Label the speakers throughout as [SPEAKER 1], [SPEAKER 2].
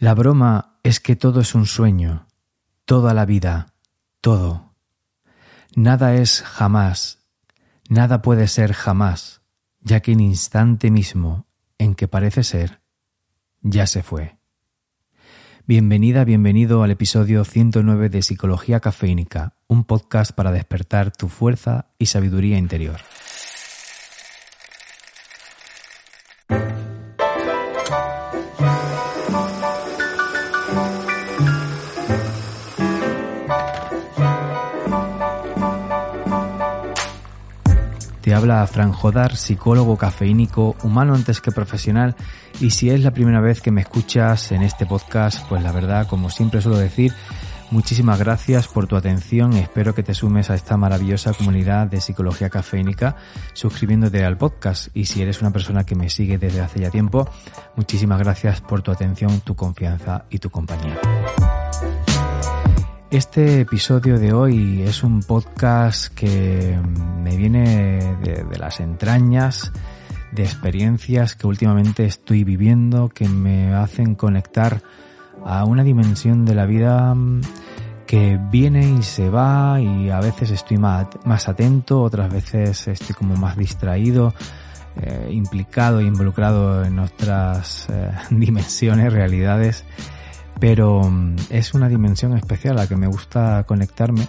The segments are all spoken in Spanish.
[SPEAKER 1] La broma es que todo es un sueño, toda la vida, todo. Nada es jamás, nada puede ser jamás, ya que en instante mismo en que parece ser, ya se fue. Bienvenida, bienvenido al episodio 109 de Psicología Cafeínica, un podcast para despertar tu fuerza y sabiduría interior. Te habla Fran Jodar, psicólogo cafeínico, humano antes que profesional, y si es la primera vez que me escuchas en este podcast, pues la verdad, como siempre suelo decir, muchísimas gracias por tu atención, espero que te sumes a esta maravillosa comunidad de psicología cafeínica suscribiéndote al podcast, y si eres una persona que me sigue desde hace ya tiempo, muchísimas gracias por tu atención, tu confianza y tu compañía. Este episodio de hoy es un podcast que me viene de, de, las entrañas de experiencias que últimamente estoy viviendo que me hacen conectar a una dimensión de la vida que viene y se va y a veces estoy más, más atento, otras veces estoy como más distraído, eh, implicado e involucrado en otras eh, dimensiones, realidades pero mm, es una dimensión especial a la que me gusta conectarme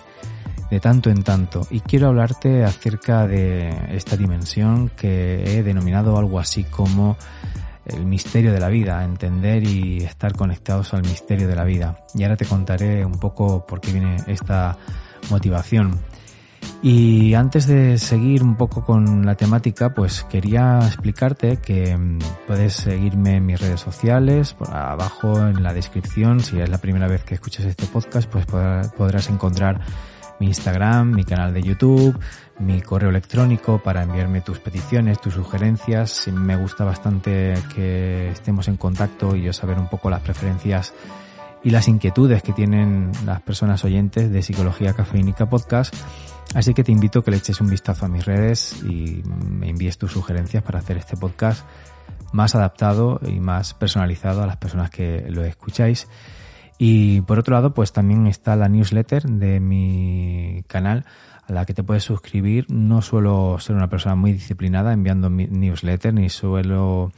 [SPEAKER 1] de tanto en tanto y quiero hablarte acerca de esta dimensión que he denominado algo así como el misterio de la vida, entender y estar conectados al misterio de la vida. Y ahora te contaré un poco por qué viene esta motivación. Y antes de seguir un poco con la temática, pues quería explicarte que mm, puedes seguirme en mis redes sociales, por abajo en la descripción, si es la primera vez que escuchas este podcast, pues podrás encontrar mi Instagram, mi canal de YouTube, mi correo electrónico para enviarme tus peticiones, tus sugerencias. Me gusta bastante que estemos en contacto y yo saber un poco las preferencias y las inquietudes que tienen las personas oyentes de Psicología Cafeínica Podcast Así que te invito a que le eches un vistazo a mis redes y me envíes tus sugerencias para hacer este podcast más adaptado y más personalizado a las personas que lo escucháis. Y por otro lado, pues también está la newsletter de mi canal a la que te puedes suscribir. No suelo ser una persona muy disciplinada enviando mi newsletter, ni suelo,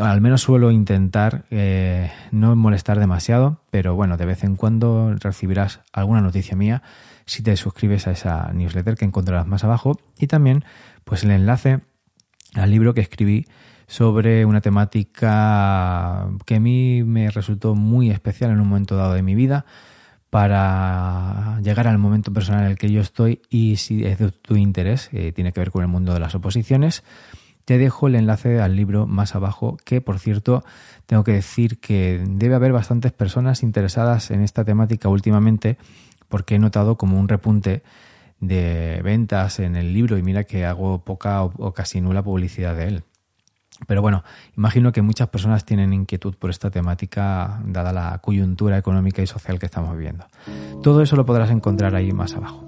[SPEAKER 1] al menos suelo intentar eh, no molestar demasiado, pero bueno, de vez en cuando recibirás alguna noticia mía si te suscribes a esa newsletter que encontrarás más abajo. Y también pues el enlace al libro que escribí sobre una temática que a mí me resultó muy especial en un momento dado de mi vida para llegar al momento personal en el que yo estoy y si es de tu interés, eh, tiene que ver con el mundo de las oposiciones, te dejo el enlace al libro más abajo, que por cierto tengo que decir que debe haber bastantes personas interesadas en esta temática últimamente porque he notado como un repunte de ventas en el libro y mira que hago poca o, casi nula publicidad de él. Pero bueno, imagino que muchas personas tienen inquietud por esta temática dada la coyuntura económica y social que estamos viviendo. Todo eso lo podrás encontrar ahí más abajo.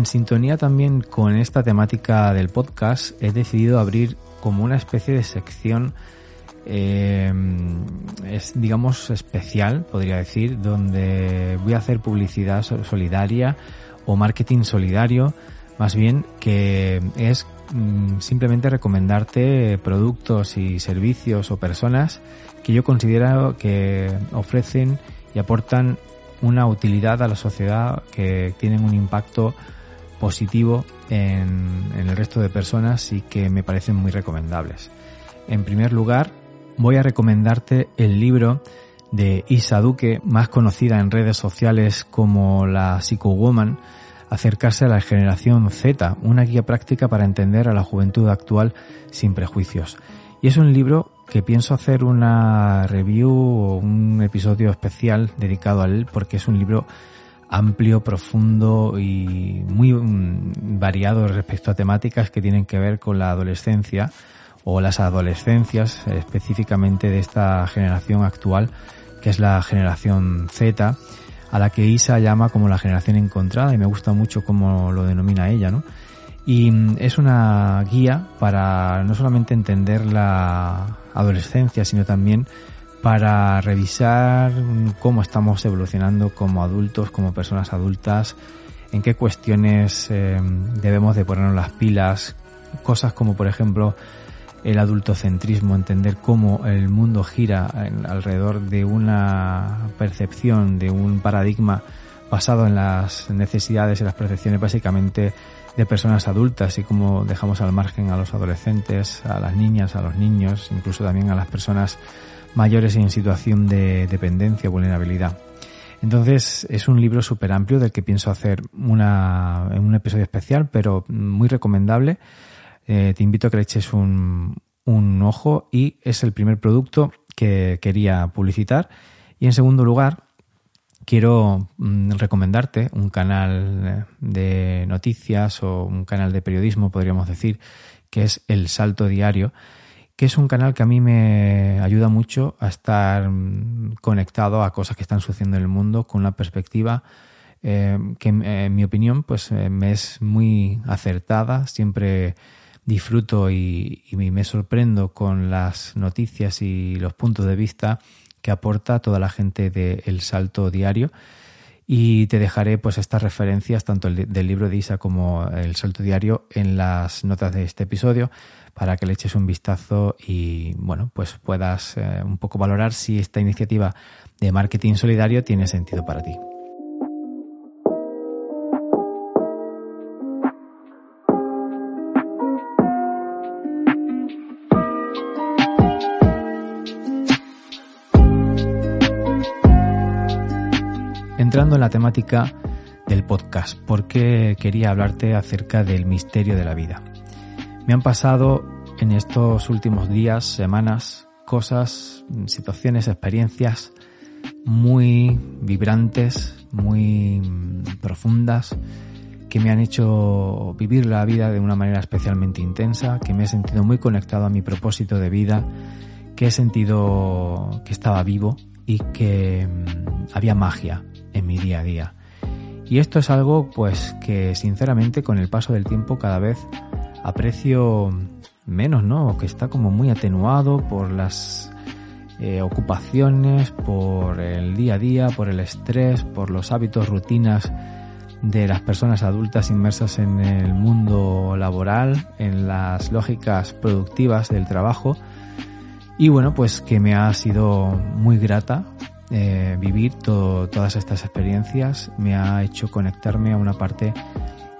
[SPEAKER 1] En sintonía también con esta temática del podcast, he decidido abrir como una especie de sección, eh, es, digamos, especial, podría decir, donde voy a hacer publicidad solidaria o marketing solidario, más bien que es mm, simplemente recomendarte productos y servicios o personas que yo considero que ofrecen y aportan una utilidad a la sociedad, que tienen un impacto positivo en, el resto de personas y que me parecen muy recomendables. En primer lugar, voy a recomendarte el libro de Isa Duque, más conocida en redes sociales como la Psycho Woman, Acercarse a la generación Z, una guía práctica para entender a la juventud actual sin prejuicios. Y es un libro que pienso hacer una review o un episodio especial dedicado a él porque es un libro amplio, profundo y muy mm, variado respecto a temáticas que tienen que ver con la adolescencia o las adolescencias específicamente de esta generación actual que es la generación Z, a la que Isa llama como la generación encontrada y me gusta mucho cómo lo denomina ella, ¿no? Y mm, es una guía para no solamente entender la adolescencia, sino también para revisar cómo estamos evolucionando como adultos, como personas adultas, en qué cuestiones eh, debemos de ponernos las pilas, cosas como por ejemplo el adultocentrismo, entender cómo el mundo gira alrededor de una percepción, de un paradigma basado en las necesidades y las percepciones básicamente de personas adultas y cómo dejamos al margen a los adolescentes, a las niñas, a los niños, incluso también a las personas mayores en situación de dependencia o vulnerabilidad. Entonces es un libro súper amplio del que pienso hacer una, un episodio especial, pero muy recomendable eh, te invito a que le eches un, ojo y es el primer producto que quería publicitar. Y en segundo lugar, quiero mm, recomendarte un canal de noticias o un canal de periodismo, podríamos decir, que es El Salto Diario, que es un canal que a mí me ayuda mucho a estar mm, conectado a cosas que están sucediendo en el mundo con una perspectiva eh, que, en mi opinión, pues eh, me es muy acertada. Siempre disfruto y, me sorprendo con las noticias y los puntos de vista que aporta toda la gente de Salto Diario. Y te dejaré pues estas referencias, tanto el del libro de Isa como El Salto Diario, en las notas de este episodio, para que le eches un vistazo y bueno, pues puedas eh, un poco valorar si esta iniciativa de marketing solidario tiene sentido para ti. Entrando en la temática del podcast, porque quería hablarte acerca del misterio de la vida. Me han pasado en estos últimos días, semanas, cosas, situaciones, experiencias muy vibrantes, muy profundas, que me han hecho vivir la vida de una manera especialmente intensa, que me he sentido muy conectado a mi propósito de vida, que he sentido que estaba vivo y que mm, había magia en mi día a día. Y esto es algo pues que sinceramente con el paso del tiempo cada vez aprecio menos, ¿no? Que está como muy atenuado por las eh, ocupaciones, por el día a día, por el estrés, por los hábitos, rutinas de las personas adultas inmersas en el mundo laboral, en las lógicas productivas del trabajo. Y bueno, pues que me ha sido muy grata eh, vivir todas estas experiencias me ha hecho conectarme a una parte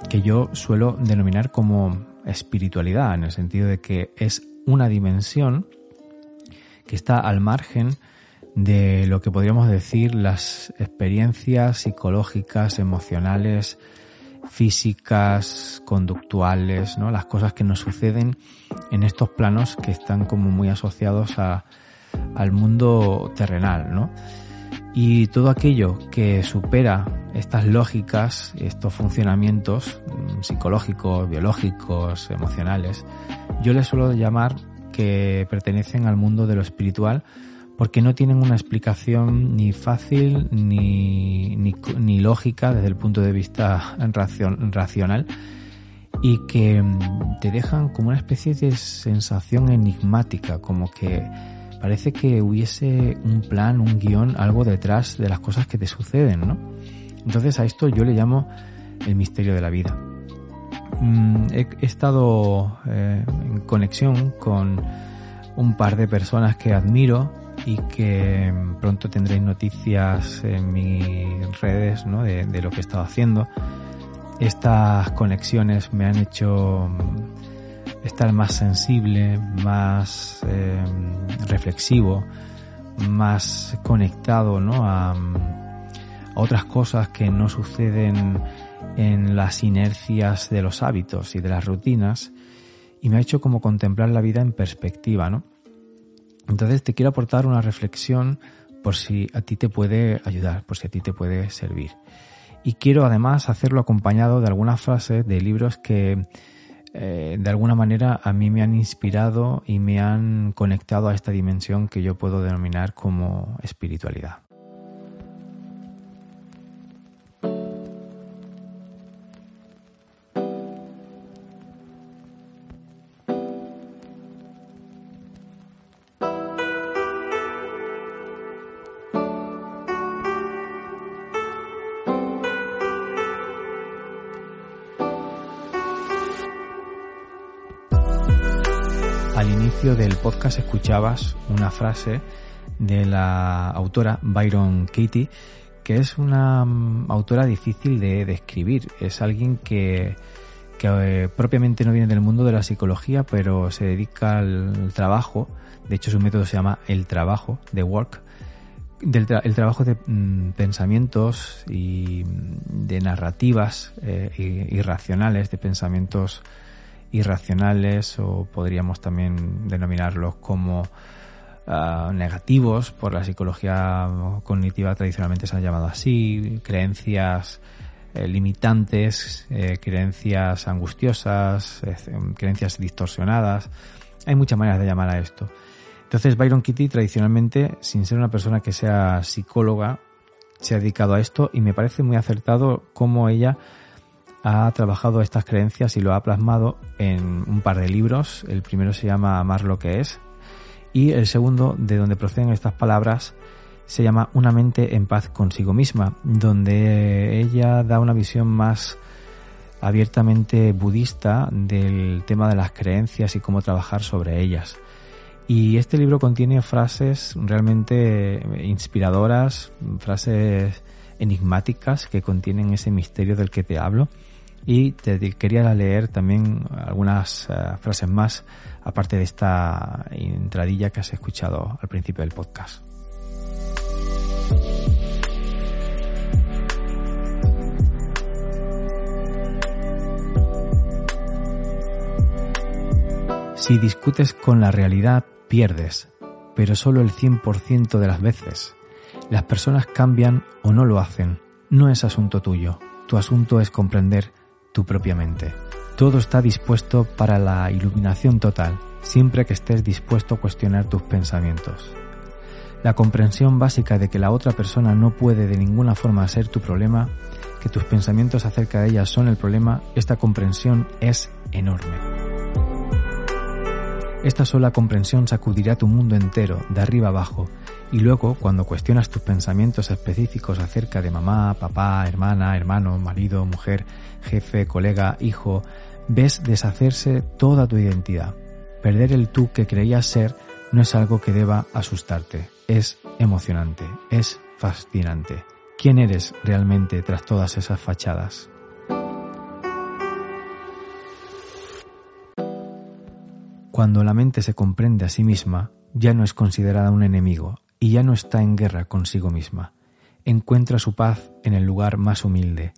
[SPEAKER 1] que yo suelo denominar como espiritualidad, en el sentido de que es una dimensión que está al margen de lo que podríamos decir las experiencias psicológicas, emocionales, físicas, conductuales, ¿no? Las cosas que nos suceden en estos planos que están como muy asociados a, al mundo terrenal, ¿no? Y todo aquello que supera estas lógicas, estos funcionamientos mm, psicológicos, biológicos, emocionales, yo les suelo llamar que pertenecen al mundo de lo espiritual porque no tienen una explicación ni fácil ni, ni, lógica desde el punto de vista racional y que mm, te dejan como una especie de sensación enigmática, como que parece que hubiese un plan, un guion, algo detrás de las cosas que te suceden, ¿no? Entonces a esto yo le llamo el misterio de la vida. Mm, he, estado eh, en conexión con un par de personas que admiro y que pronto tendréis noticias en mis redes ¿no? de, de lo que he estado haciendo. Estas conexiones me han hecho estar más sensible, más eh, reflexivo, más conectado ¿no? a, otras cosas que no suceden en las inercias de los hábitos y de las rutinas y me ha hecho como contemplar la vida en perspectiva, ¿no? Entonces te quiero aportar una reflexión por si a ti te puede ayudar, por si a ti te puede servir. Y quiero además hacerlo acompañado de algunas frases de libros que eh, de alguna manera a mí me han inspirado y me han conectado a esta dimensión que yo puedo denominar como espiritualidad. Podcast escuchabas una frase de la autora Byron Katie, que es una mm, autora difícil de describir. Es alguien que, eh, propiamente no viene del mundo de la psicología, pero se dedica al trabajo. De hecho, su método se llama el trabajo, de work. El trabajo de mm, pensamientos y mm, de narrativas eh, irracionales, de pensamientos irracionales o podríamos también denominarlos como ah, negativos por la psicología cognitiva tradicionalmente se han llamado así, creencias eh, limitantes, eh, creencias angustiosas, creencias distorsionadas. Hay muchas maneras de llamar a esto. Entonces Byron Kitty tradicionalmente, sin ser una persona que sea psicóloga, se ha dedicado a esto y me parece muy acertado cómo ella ha trabajado estas creencias y lo ha plasmado en un par de libros. El primero se llama Amar lo que es y el segundo, de donde proceden estas palabras, se llama Una mente en paz consigo misma, donde ella da una visión más abiertamente budista del tema de las creencias y cómo trabajar sobre ellas. Y este libro contiene frases realmente inspiradoras, frases enigmáticas que contienen ese misterio del que te hablo y te quería leer también algunas eh, frases más aparte de esta entradilla que has escuchado al principio del podcast. Si discutes con la realidad, pierdes, pero solo el 100% de las veces. Las personas cambian o no lo hacen. No es asunto tuyo. Tu asunto es comprender tu propia mente. Todo está dispuesto para la iluminación total, siempre que estés dispuesto a cuestionar tus pensamientos. La comprensión básica de que la otra persona no puede de ninguna forma ser tu problema, que tus pensamientos acerca de ella son el problema, esta comprensión es enorme. Esta sola comprensión sacudirá tu mundo entero, de arriba abajo, y luego, cuando cuestionas tus pensamientos específicos acerca de mamá, papá, hermana, hermano, marido, mujer, jefe, colega, hijo, ves deshacerse toda tu identidad. Perder el tú que creías ser no es algo que deba asustarte, es emocionante, es fascinante. ¿Quién eres realmente tras todas esas fachadas? Cuando la mente se comprende a sí misma, ya no es considerada un enemigo, y ya no está en guerra consigo misma. Encuentra su paz en el lugar más humilde.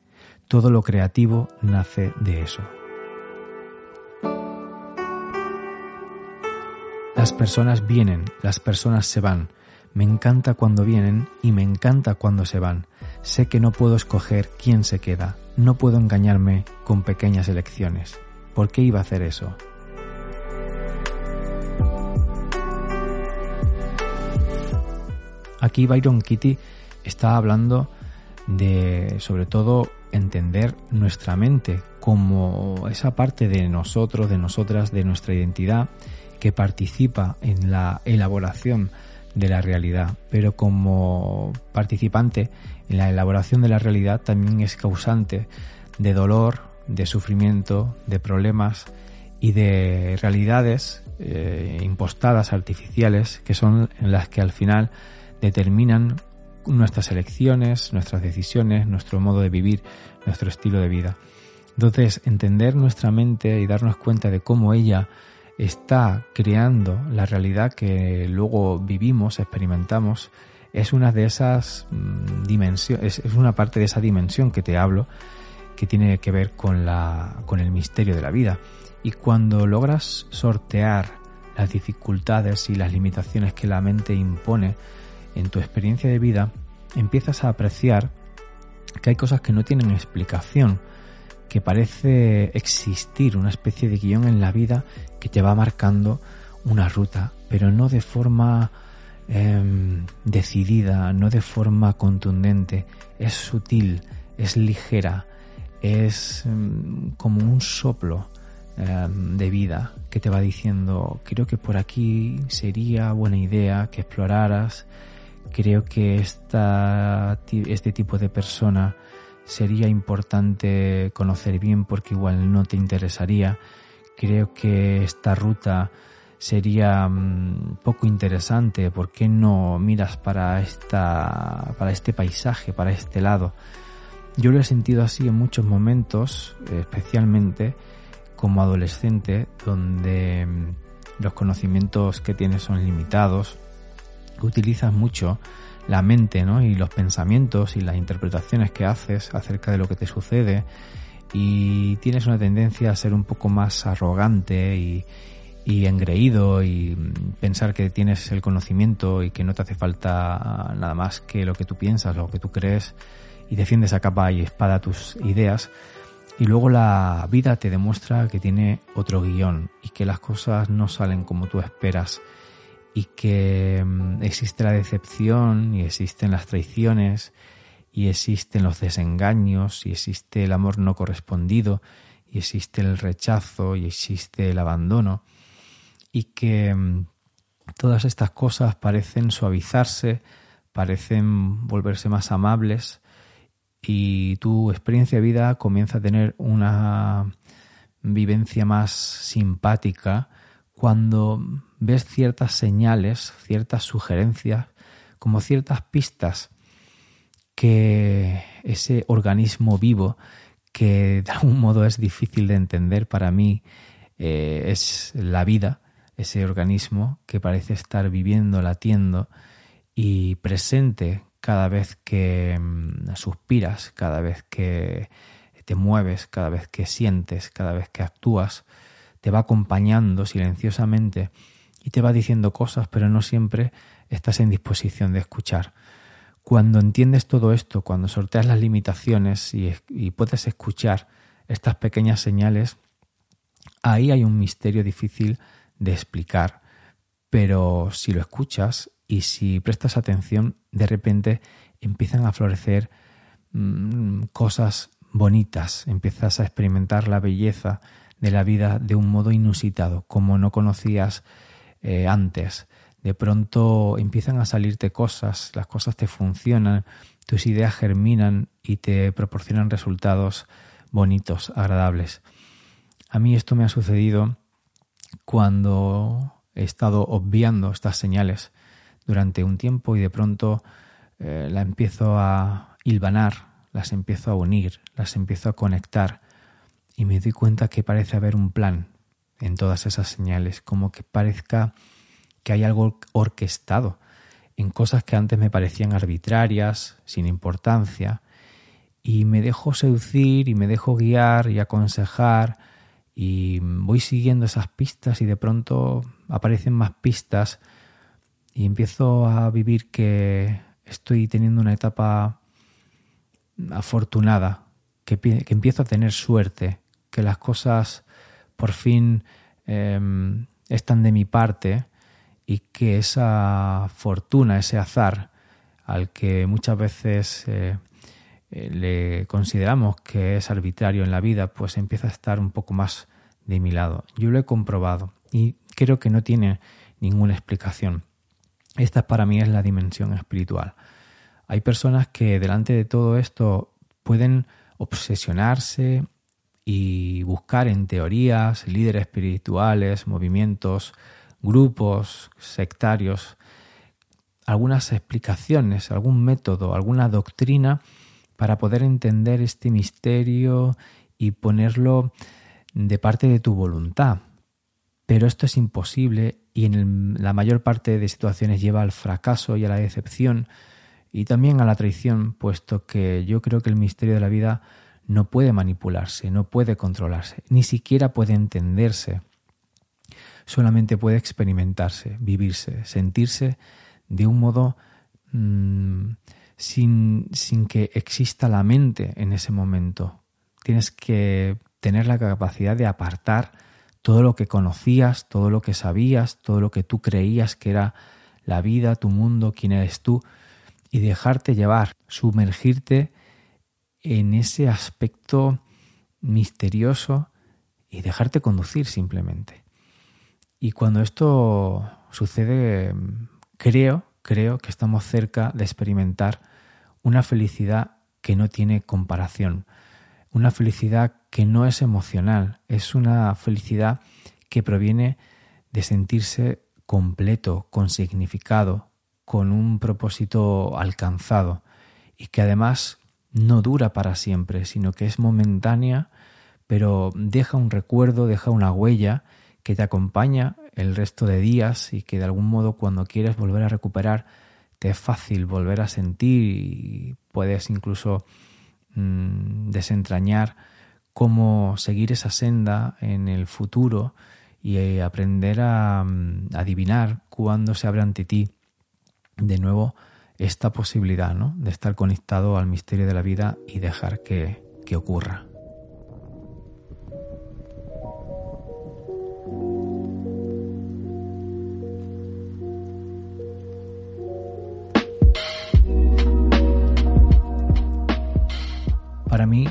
[SPEAKER 1] Todo lo creativo nace de eso. Las personas vienen, las personas se van. Me encanta cuando vienen y me encanta cuando se van. Sé que no puedo escoger quién se queda. No puedo engañarme con pequeñas elecciones. ¿Por qué iba a hacer eso? Aquí Byron Kitty está hablando de, sobre todo, entender nuestra mente como esa parte de nosotros, de nosotras, de nuestra identidad que participa en la elaboración de la realidad, pero como participante en la elaboración de la realidad también es causante de dolor, de sufrimiento, de problemas y de realidades eh, impostadas, artificiales, que son en las que al final determinan nuestras elecciones, nuestras decisiones, nuestro modo de vivir, nuestro estilo de vida. Entonces, entender nuestra mente y darnos cuenta de cómo ella está creando la realidad que luego vivimos, experimentamos, es una de esas mm, dimensiones, es una parte de esa dimensión que te hablo, que tiene que ver con la, con el misterio de la vida. Y cuando logras sortear las dificultades y las limitaciones que la mente impone, en tu experiencia de vida empiezas a apreciar que hay cosas que no tienen explicación, que parece existir una especie de guion en la vida que te va marcando una ruta, pero no de forma em, decidida, no de forma contundente, es sutil, es ligera, es em, como un soplo em, de vida que te va diciendo, creo que por aquí sería buena idea que exploraras, creo que esta, este tipo de persona sería importante conocer bien porque igual no te interesaría. Creo que esta ruta sería mm, poco interesante. ¿Por qué no miras para esta, para este paisaje, para este lado? Yo lo he sentido así en muchos momentos, especialmente como adolescente, donde mm, los conocimientos que tienes son limitados, utilizas mucho la mente ¿no? y los pensamientos y las interpretaciones que haces acerca de lo que te sucede y tienes una tendencia a ser un poco más arrogante y, engreído y pensar que tienes el conocimiento y que no te hace falta nada más que lo que tú piensas, lo que tú crees y defiendes a capa y espada tus ideas y luego la vida te demuestra que tiene otro guion y que las cosas no salen como tú esperas y que mm, existe la decepción y existen las traiciones y existen los desengaños y existe el amor no correspondido y existe el rechazo y existe el abandono y que mm, todas estas cosas parecen suavizarse, parecen volverse más amables y tu experiencia de vida comienza a tener una vivencia más simpática cuando ves ciertas señales, ciertas sugerencias, como ciertas pistas que ese organismo vivo, que de algún modo es difícil de entender para mí, eh, es la vida, ese organismo que parece estar viviendo, latiendo y presente cada vez que mm, suspiras, cada vez que te mueves, cada vez que sientes, cada vez que actúas, te va acompañando silenciosamente y te va diciendo cosas, pero no siempre estás en disposición de escuchar. Cuando entiendes todo esto, cuando sorteas las limitaciones y, puedes escuchar estas pequeñas señales, ahí hay un misterio difícil de explicar, pero si lo escuchas y si prestas atención, de repente empiezan a florecer mm, cosas bonitas, empiezas a experimentar la belleza de la vida de un modo inusitado, como no conocías eh, antes. De pronto empiezan a salirte cosas, las cosas te funcionan, tus ideas germinan y te proporcionan resultados bonitos, agradables. A mí esto me ha sucedido cuando he estado obviando estas señales durante un tiempo y de pronto eh, la empiezo a hilvanar, las empiezo a unir, las empiezo a conectar y me doy cuenta que parece haber un plan en todas esas señales, como que parezca que hay algo orquestado en cosas que antes me parecían arbitrarias, sin importancia, y me dejo seducir y me dejo guiar y aconsejar y voy siguiendo esas pistas y de pronto aparecen más pistas y empiezo a vivir que estoy teniendo una etapa afortunada, que, que empiezo a tener suerte, que las cosas por fin em, están de mi parte y que esa fortuna, ese azar al que muchas veces eh, eh, le consideramos que es arbitrario en la vida, pues empieza a estar un poco más de mi lado. Yo lo he comprobado y creo que no tiene ninguna explicación. Esta para mí es la dimensión espiritual. Hay personas que delante de todo esto pueden obsesionarse y buscar en teorías, líderes espirituales, movimientos, grupos sectarios, algunas explicaciones, algún método, alguna doctrina para poder entender este misterio y ponerlo de parte de tu voluntad. Pero esto es imposible y en la mayor parte de situaciones lleva al fracaso y a la decepción y también a la traición, puesto que yo creo que el misterio de la vida no puede manipularse, no puede controlarse, ni siquiera puede entenderse. Solamente puede experimentarse, vivirse, sentirse de un modo mm, sin, sin que exista la mente en ese momento. tienes que tener la capacidad de apartar todo lo que conocías, todo lo que sabías, todo lo que tú creías que era la vida, tu mundo, quién eres tú, y dejarte llevar, sumergirte en ese aspecto misterioso y dejarte conducir simplemente. Y cuando esto sucede, creo, creo que estamos cerca de experimentar una felicidad que no tiene comparación, una felicidad que no es emocional, es una felicidad que proviene de sentirse completo, con significado, con un propósito alcanzado y que además no dura para siempre, sino que es momentánea, pero deja un recuerdo, deja una huella que te acompaña el resto de días y que de algún modo cuando quieres volver a recuperar te es fácil volver a sentir y puedes incluso mm, desentrañar cómo seguir esa senda en el futuro y eh, aprender a mm, adivinar cuándo se abre ante ti de nuevo esta posibilidad ¿no? de estar conectado al misterio de la vida y dejar que, que ocurra. Para mí,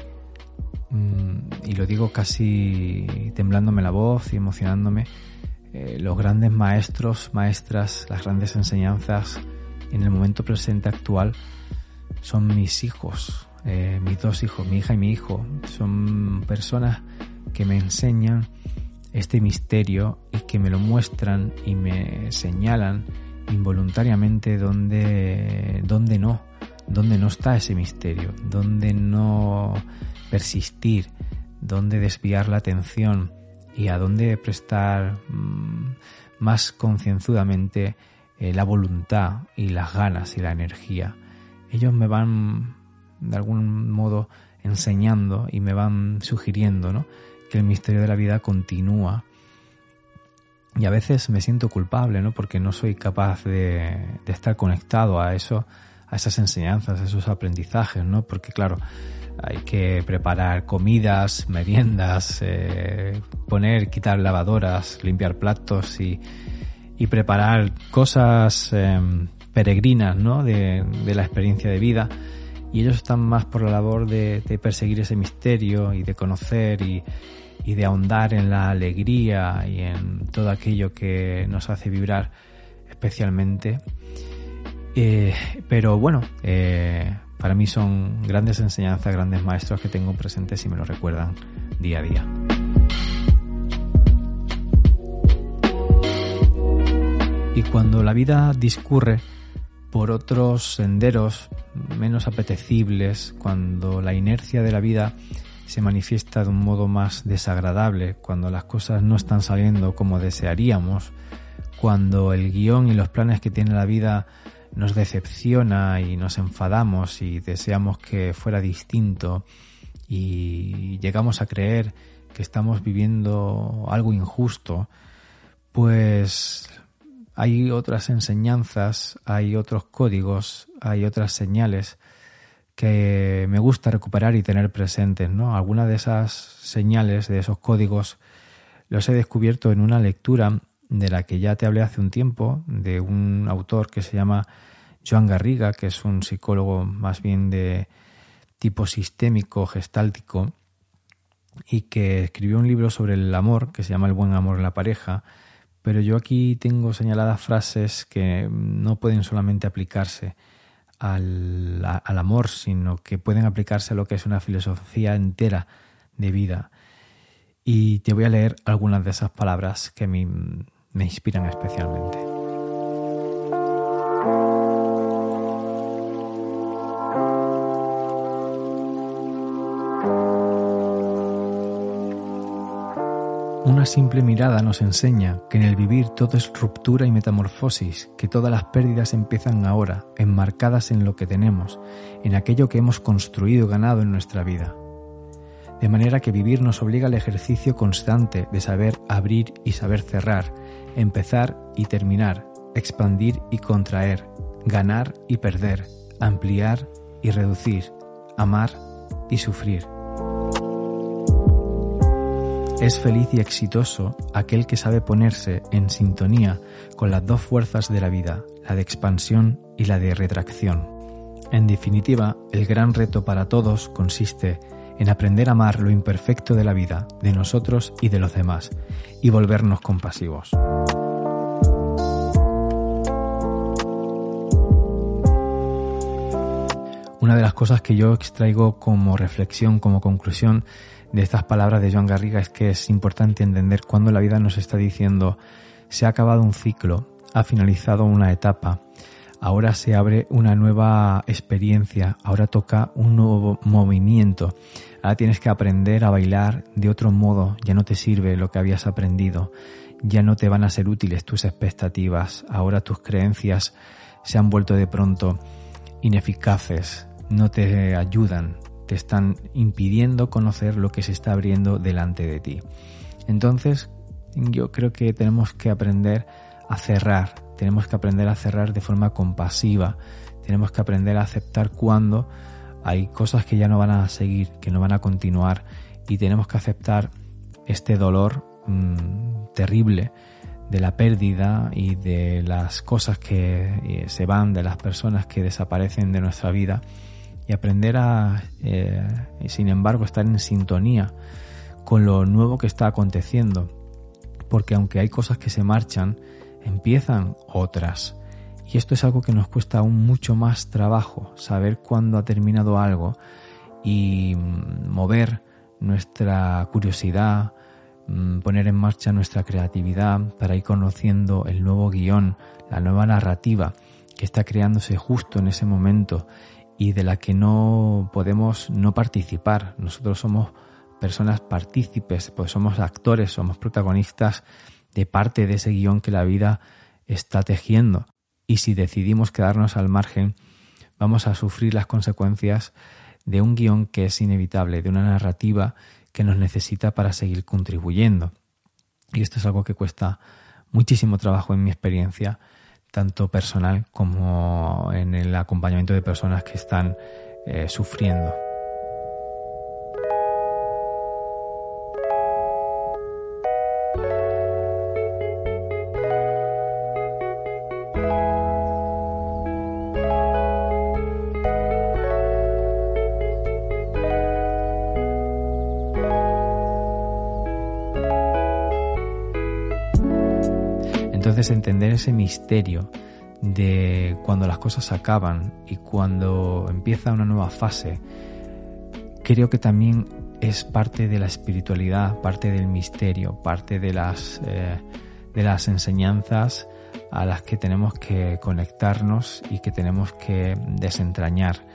[SPEAKER 1] y lo digo casi temblándome la voz y emocionándome, eh, los grandes maestros, maestras, las grandes enseñanzas en el momento presente actual son mis hijos, eh, mis dos hijos, mi hija y mi hijo. Son personas que me enseñan este misterio y que me lo muestran y me señalan involuntariamente dónde, dónde no, dónde no está ese misterio, dónde no persistir, dónde desviar la atención y a dónde prestar mm, más concienzudamente eh, la voluntad y las ganas y la energía. Ellos me van de algún modo enseñando y me van sugiriendo ¿no? que el misterio de la vida continúa. Y a veces me siento culpable, ¿no? Porque no soy capaz de, de estar conectado a eso, a esas enseñanzas, a esos aprendizajes, ¿no? Porque claro, hay que preparar comidas, meriendas, eh, poner, quitar lavadoras, limpiar platos y, preparar cosas em, peregrinas ¿no? de, la experiencia de vida. Y ellos están más por la labor de, perseguir ese misterio y de conocer y, de ahondar en la alegría y en todo aquello que nos hace vibrar especialmente. Eh, pero bueno, eh, para mí son grandes enseñanzas, grandes maestros que tengo presentes y me lo recuerdan día a día. Y cuando la vida discurre por otros senderos menos apetecibles, cuando la inercia de la vida se manifiesta de un modo más desagradable, cuando las cosas no están saliendo como desearíamos, cuando el guion y los planes que tiene la vida nos decepciona y nos enfadamos y deseamos que fuera distinto y llegamos a creer que estamos viviendo algo injusto, pues hay otras enseñanzas, hay otros códigos, hay otras señales que me gusta recuperar y tener presentes, ¿no? Algunas de esas señales, de esos códigos, los he descubierto en una lectura de la que ya te hablé hace un tiempo, de un autor que se llama Joan Garriga, que es un psicólogo más bien de tipo sistémico, gestáltico, y que escribió un libro sobre el amor, que se llama El buen amor en la pareja, pero yo aquí tengo señaladas frases que no pueden solamente aplicarse al, al, amor, sino que pueden aplicarse a lo que es una filosofía entera de vida. Y te voy a leer algunas de esas palabras que a mí me inspiran especialmente. Una simple mirada nos enseña que en el vivir todo es ruptura y metamorfosis, que todas las pérdidas empiezan ahora, enmarcadas en lo que tenemos, en aquello que hemos construido y ganado en nuestra vida de manera que vivir nos obliga al ejercicio constante de saber abrir y saber cerrar, empezar y terminar, expandir y contraer, ganar y perder, ampliar y reducir, amar y sufrir. Es feliz y exitoso aquel que sabe ponerse en sintonía con las dos fuerzas de la vida, la de expansión y la de retracción. En definitiva, el gran reto para todos consiste en aprender a amar lo imperfecto de la vida, de nosotros y de los demás, y volvernos compasivos. Una de las cosas que yo extraigo como reflexión, como conclusión de estas palabras de Joan Garriga es que es importante entender cuando la vida nos está diciendo se ha acabado un ciclo, ha finalizado una etapa, ahora se abre una nueva experiencia, ahora toca un nuevo movimiento, ahora tienes que aprender a bailar de otro modo, ya no te sirve lo que habías aprendido, ya no te van a ser útiles tus expectativas, ahora tus creencias se han vuelto de pronto ineficaces, no te ayudan, están impidiendo conocer lo que se está abriendo delante de ti. Entonces, yo creo que tenemos que aprender a cerrar, tenemos que aprender a cerrar de forma compasiva, tenemos que aprender a aceptar cuando hay cosas que ya no van a seguir, que no van a continuar y tenemos que aceptar este dolor mm, terrible de la pérdida y de las cosas que eh, se van, de las personas que desaparecen de nuestra vida y aprender a, eh, sin embargo, estar en sintonía con lo nuevo que está aconteciendo. Porque aunque hay cosas que se marchan, empiezan otras. Y esto es algo que nos cuesta aún mucho más trabajo, saber cuándo ha terminado algo y mm, mover nuestra curiosidad, mm, poner en marcha nuestra creatividad para ir conociendo el nuevo guion, la nueva narrativa que está creándose justo en ese momento y de la que no podemos no participar. Nosotros somos personas partícipes, pues somos actores, somos protagonistas de parte de ese guion que la vida está tejiendo. Y si decidimos quedarnos al margen, vamos a sufrir las consecuencias de un guion que es inevitable, de una narrativa que nos necesita para seguir contribuyendo. Y esto es algo que cuesta muchísimo trabajo en mi experiencia tanto personal como en el acompañamiento de personas que están eh, sufriendo. Entender ese misterio de cuando las cosas acaban y cuando empieza una nueva fase, creo que también es parte de la espiritualidad, parte del misterio, parte de las, eh, de las enseñanzas a las que tenemos que conectarnos y que tenemos que desentrañar,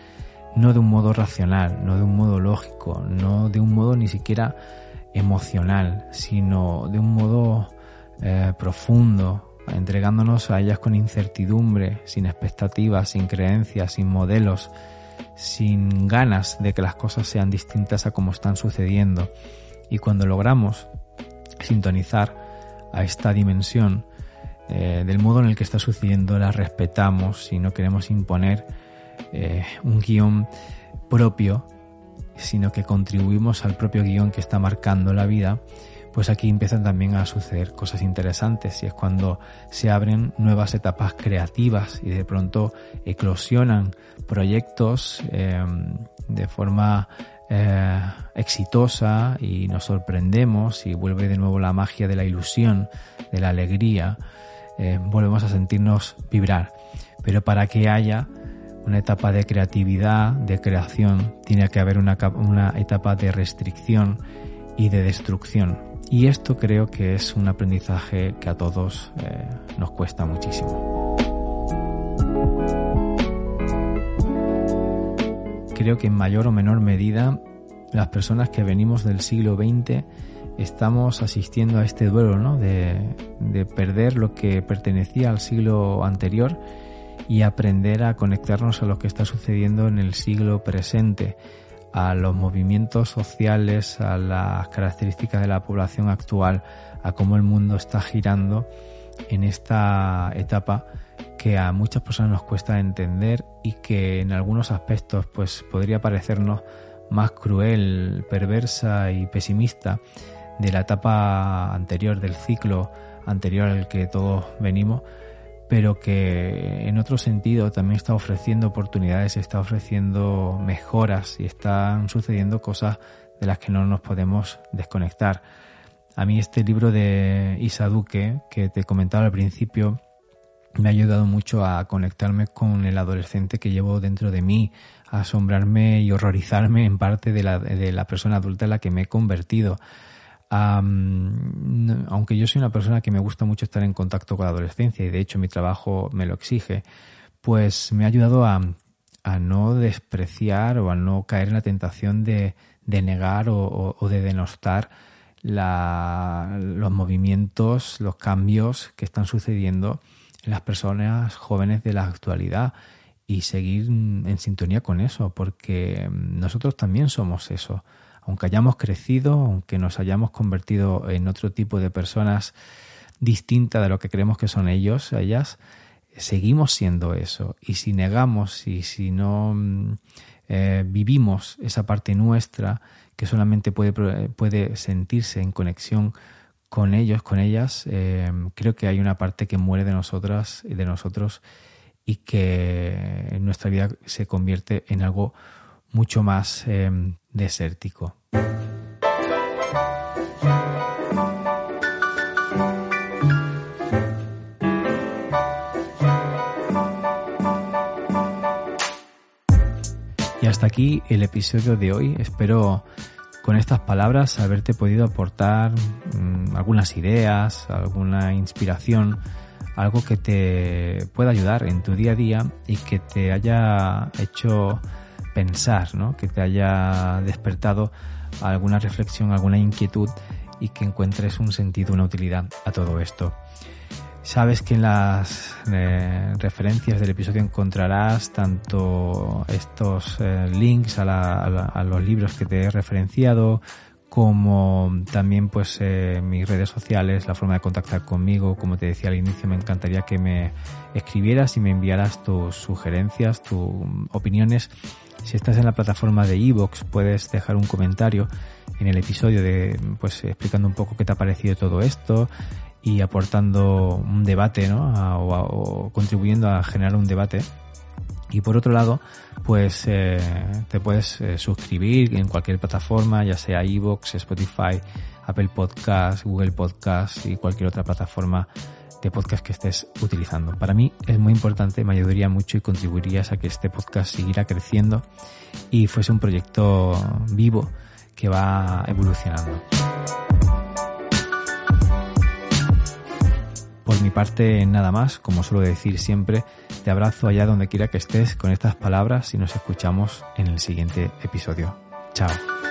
[SPEAKER 1] no de un modo racional, no de un modo lógico, no de un modo ni siquiera emocional, sino de un modo eh, profundo, entregándonos a ellas con incertidumbre, sin expectativas, sin creencias, sin modelos, sin ganas de que las cosas sean distintas a como están sucediendo. Y cuando logramos sintonizar a esta dimensión eh, del modo en el que está sucediendo, la respetamos y no queremos imponer eh, un guion propio, sino que contribuimos al propio guion que está marcando la vida, pues aquí empiezan también a suceder cosas interesantes y es cuando se abren nuevas etapas creativas y de pronto eclosionan proyectos em, de forma eh, exitosa y nos sorprendemos y vuelve de nuevo la magia de la ilusión, de la alegría, em, volvemos a sentirnos vibrar. Pero para que haya una etapa de creatividad, de creación, tiene que haber una, una etapa de restricción y de destrucción. Y esto creo que es un aprendizaje que a todos eh, nos cuesta muchísimo. Creo que en mayor o menor medida las personas que venimos del siglo XX estamos asistiendo a este duelo, ¿no? De, de perder lo que pertenecía al siglo anterior y aprender a conectarnos a lo que está sucediendo en el siglo presente a los movimientos sociales, a las características de la población actual, a cómo el mundo está girando en esta etapa que a muchas personas nos cuesta entender y que en algunos aspectos pues podría parecernos más cruel, perversa y pesimista de la etapa anterior, del ciclo anterior al que todos venimos, pero que en otro sentido también está ofreciendo oportunidades, está ofreciendo mejoras y están sucediendo cosas de las que no nos podemos desconectar. A mí este libro de Isa Duque, que te comentaba al principio, me ha ayudado mucho a conectarme con el adolescente que llevo dentro de mí, a asombrarme y horrorizarme en parte de la, de la persona adulta en la que me he convertido. Aunque yo soy una persona que me gusta mucho estar en contacto con la adolescencia y de hecho mi trabajo me lo exige, pues me ha ayudado a, no despreciar o a no caer en la tentación de, negar o, de denostar los movimientos, los cambios que están sucediendo en las personas jóvenes de la actualidad y seguir en sintonía con eso, porque nosotros también somos eso. Aunque hayamos crecido, aunque nos hayamos convertido en otro tipo de personas distintas de lo que creemos que son ellos, ellas, seguimos siendo eso. Y si negamos y si no eh, vivimos esa parte nuestra que solamente puede, puede sentirse en conexión con ellos, con ellas, eh, creo que hay una parte que muere de nosotras y de nosotros y que en nuestra vida se convierte en algo mucho más eh, desértico. Y hasta aquí el episodio de hoy. Espero con estas palabras haberte podido aportar mm, algunas ideas, alguna inspiración, algo que te pueda ayudar en tu día a día y que te haya hecho pensar, ¿no? que te haya despertado alguna reflexión, alguna inquietud y que encuentres un sentido, una utilidad a todo esto. Sabes que en las eh, referencias del episodio encontrarás tanto estos eh, links a, los libros que te he referenciado, como también pues eh, mis redes sociales, la forma de contactar conmigo. Como te decía al inicio, me encantaría que me escribieras y me enviaras tus sugerencias, tus opiniones. Si estás en la plataforma de Evox, puedes dejar un comentario en el episodio de pues explicando un poco qué te ha parecido todo esto y aportando un debate, ¿no? o, contribuyendo a generar un debate. Y por otro lado, pues eh, te puedes eh, suscribir en cualquier plataforma, ya sea iVoox, Spotify, Apple Podcast, Google Podcast y cualquier otra plataforma de podcast que estés utilizando. Para mí es muy importante, me ayudaría mucho y contribuirías a que este podcast siguiera creciendo y fuese un proyecto vivo que va evolucionando. Por mi parte, nada más, como suelo decir siempre, te abrazo allá donde quiera que estés con estas palabras y nos escuchamos en el siguiente episodio. Chao.